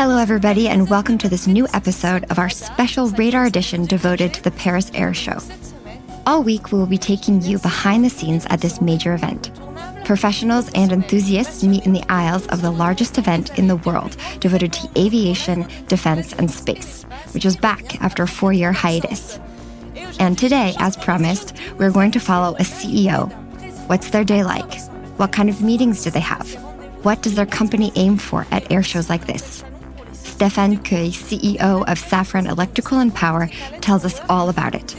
Hello, everybody, and welcome to this new episode of our special radar edition devoted to the Paris Air Show. All week, we will be taking you behind the scenes at this major event. Professionals and enthusiasts meet in the aisles of the largest event in the world devoted to aviation, defense, and space, which is back after a four year hiatus. And today, as promised, we're going to follow a CEO. What's their day like? What kind of meetings do they have? What does their company aim for at air shows like this? Stéphane Cueille, CEO of Safran Electrical and Power, tells us all about it.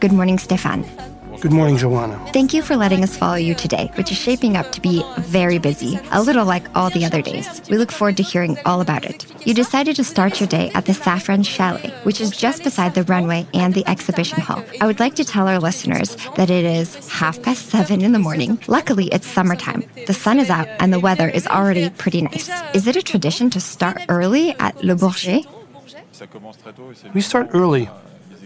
Good morning, Stéphane. Good morning, Joanna. Thank you for letting us follow you today, which is shaping up to be very busy, a little like all the other days. We look forward to hearing all about it. You decided to start your day at the Safran Chalet, which is just beside the runway and the exhibition hall. I would like to tell our listeners that it is half past seven in the morning. Luckily, it's summertime. The sun is out and the weather is already pretty nice. Is it a tradition to start early at Le Bourget? We start early.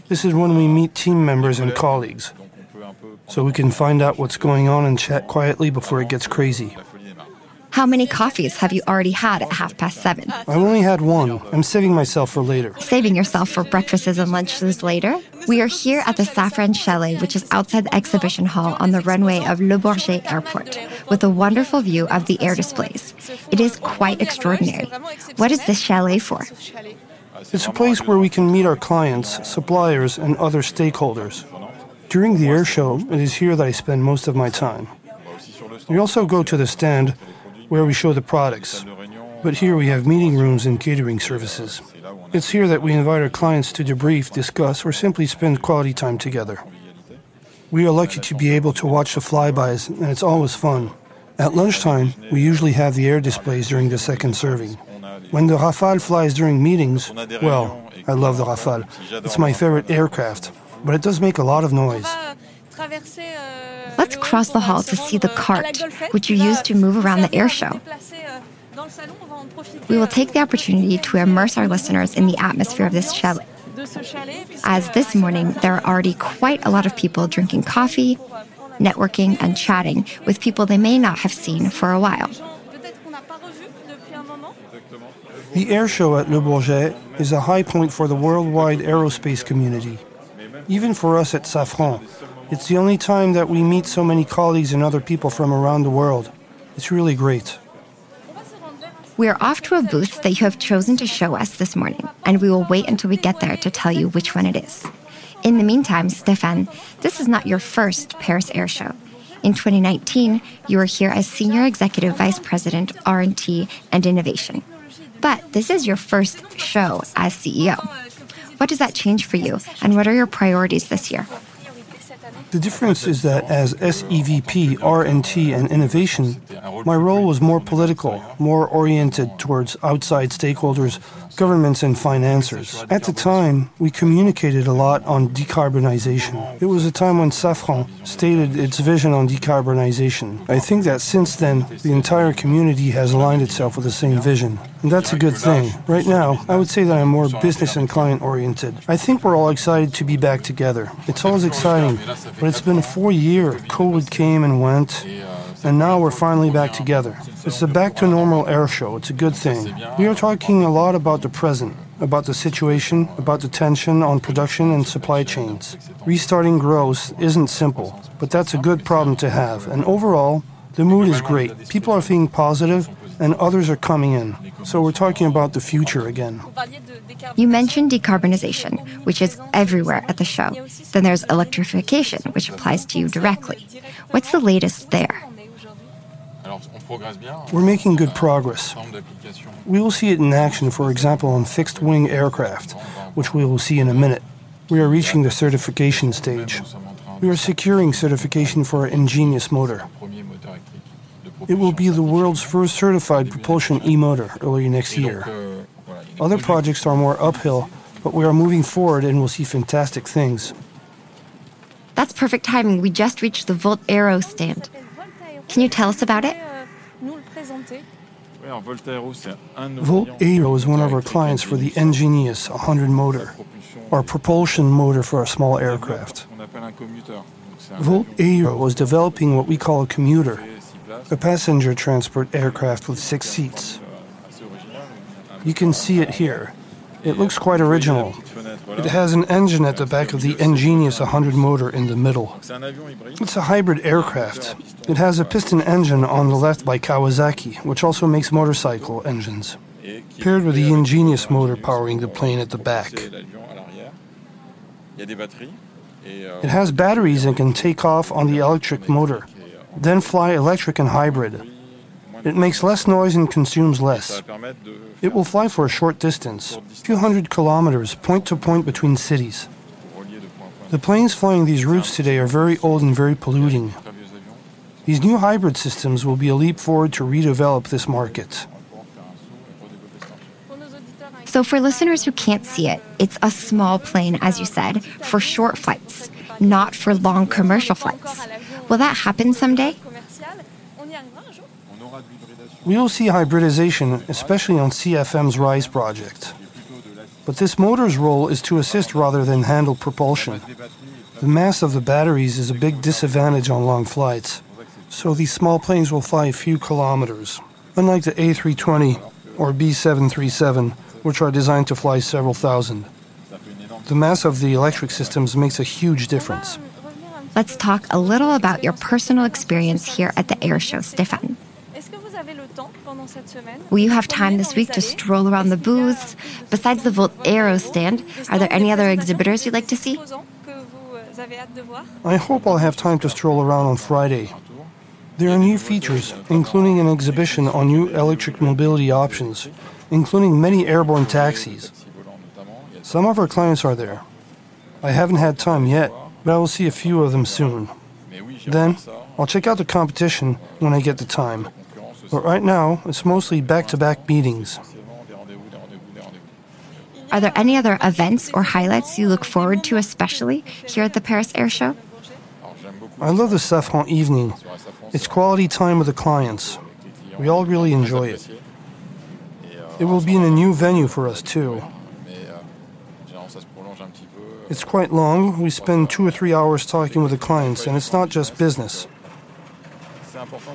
This is when we meet team members and colleagues so we can find out what's going on and chat quietly before it gets crazy. How many coffees have you already had at half past seven? I've only had one. I'm saving myself for later. Saving yourself for breakfasts and lunches later? We are here at the Safran Chalet, which is outside the exhibition hall on the runway of Le Bourget Airport, with a wonderful view of the air displays. It is quite extraordinary. What is this chalet for? It's a place where we can meet our clients, suppliers, and other stakeholders. During the air show, it is here that I spend most of my time. We also go to the stand where we show the products, but here we have meeting rooms and catering services. It's here that we invite our clients to debrief, discuss, or simply spend quality time together. We are lucky to be able to watch the flybys, and it's always fun. At lunchtime, we usually have the air displays during the second serving. When the Rafale flies during meetings, well, I love the Rafale. It's my favorite aircraft but it does make a lot of noise. Let's cross the hall to see the cart, which you use to move around the air show. We will take the opportunity to immerse our listeners in the atmosphere of this chalet. As this morning, there are already quite a lot of people drinking coffee, networking, and chatting with people they may not have seen for a while. The air show at Le Bourget is a high point for the worldwide aerospace community even for us at Safran. It's the only time that we meet so many colleagues and other people from around the world. It's really great. We are off to a booth that you have chosen to show us this morning, and we will wait until we get there to tell you which one it is. In the meantime, Stéphane, this is not your first Paris Air Show. In 2019, you were here as Senior Executive Vice President R&T and Innovation. But this is your first show as CEO. What does that change for you, and what are your priorities this year? The difference is that as SEVP, R&T, and innovation, my role was more political, more oriented towards outside stakeholders governments and financiers. At the time, we communicated a lot on decarbonization. It was a time when Safran stated its vision on decarbonization. I think that since then, the entire community has aligned itself with the same vision. And that's a good thing. Right now, I would say that I'm more business and client oriented. I think we're all excited to be back together. It's always exciting, but it's been four years. COVID came and went and now we're finally back together. It's a back to normal air show. It's a good thing. We are talking a lot about the present, about the situation, about the tension on production and supply chains. Restarting growth isn't simple, but that's a good problem to have. And overall, the mood is great. People are feeling positive, and others are coming in. So we're talking about the future again. You mentioned decarbonization, which is everywhere at the show. Then there's electrification, which applies to you directly. What's the latest there? We're making good progress. We will see it in action, for example, on fixed wing aircraft, which we will see in a minute. We are reaching the certification stage. We are securing certification for our ENGINeUS motor. It will be the world's first certified propulsion e motor early next year. Other projects are more uphill, but we are moving forward and will see fantastic things. That's perfect timing. We just reached the VoltAero stand. Can you tell us about it? Volt Aero is one of our clients for the ENGINeUS 100 motor, our propulsion motor for a small aircraft. Volt Aero was developing what we call a commuter, a passenger transport aircraft with six seats. You can see it here. It looks quite original. It has an engine at the back of the ENGINeUS 100 motor in the middle. It's a hybrid aircraft. It has a piston engine on the left by Kawasaki, which also makes motorcycle engines, paired with the ENGINeUS motor powering the plane at the back. It has batteries and can take off on the electric motor, then fly electric and hybrid. It makes less noise and consumes less. It will fly for a short distance, a few hundred kilometers, point to point between cities. The planes flying these routes today are very old and very polluting. These new hybrid systems will be a leap forward to redevelop this market. So, for listeners who can't see it, it's a small plane, as you said, for short flights, not for long commercial flights. Will that happen someday? We will see hybridization, especially on CFM's RISE project. But this motor's role is to assist rather than handle propulsion. The mass of the batteries is a big disadvantage on long flights, so these small planes will fly a few kilometers, unlike the A320 or B737, which are designed to fly several thousand. The mass of the electric systems makes a huge difference. Let's talk a little about your personal experience here at the air show, Stéphane. Will you have time this week to stroll around the booths? Besides the Volt Aero stand, are there any other exhibitors you'd like to see? I hope I'll have time to stroll around on Friday. There are new features, including an exhibition on new electric mobility options, including many airborne taxis. Some of our clients are there. I haven't had time yet, but I will see a few of them soon. Then, I'll check out the competition when I get the time. But right now, it's mostly back to back meetings. Are there any other events or highlights you look forward to, especially here at the Paris Air Show? I love the Safran evening. It's quality time with the clients. We all really enjoy it. It will be in a new venue for us, too. It's quite long. We spend two or three hours talking with the clients, and it's not just business.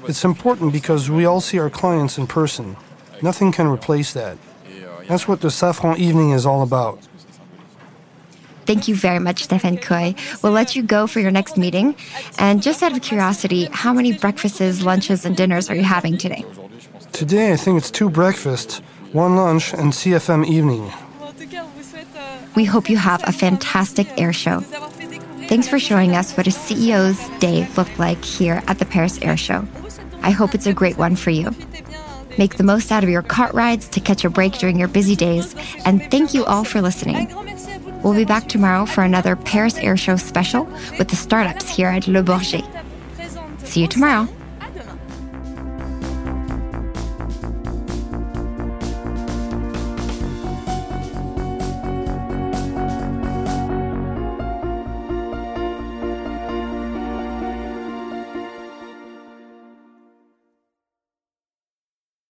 It's important because we all see our clients in person. Nothing can replace that. That's what the Safran evening is all about. Thank you very much, Stéphane Cueille. We'll let you go for your next meeting. And just out of curiosity, how many breakfasts, lunches, and dinners are you having today? Today, I think it's two breakfasts, one lunch, and CFM evening. We hope you have a fantastic air show. Thanks for showing us what a CEO's day looked like here at the Paris Air Show. I hope it's a great one for you. Make the most out of your cart rides to catch a break during your busy days, and thank you all for listening. We'll be back tomorrow for another Paris Air Show special with the startups here at Le Bourget. See you tomorrow.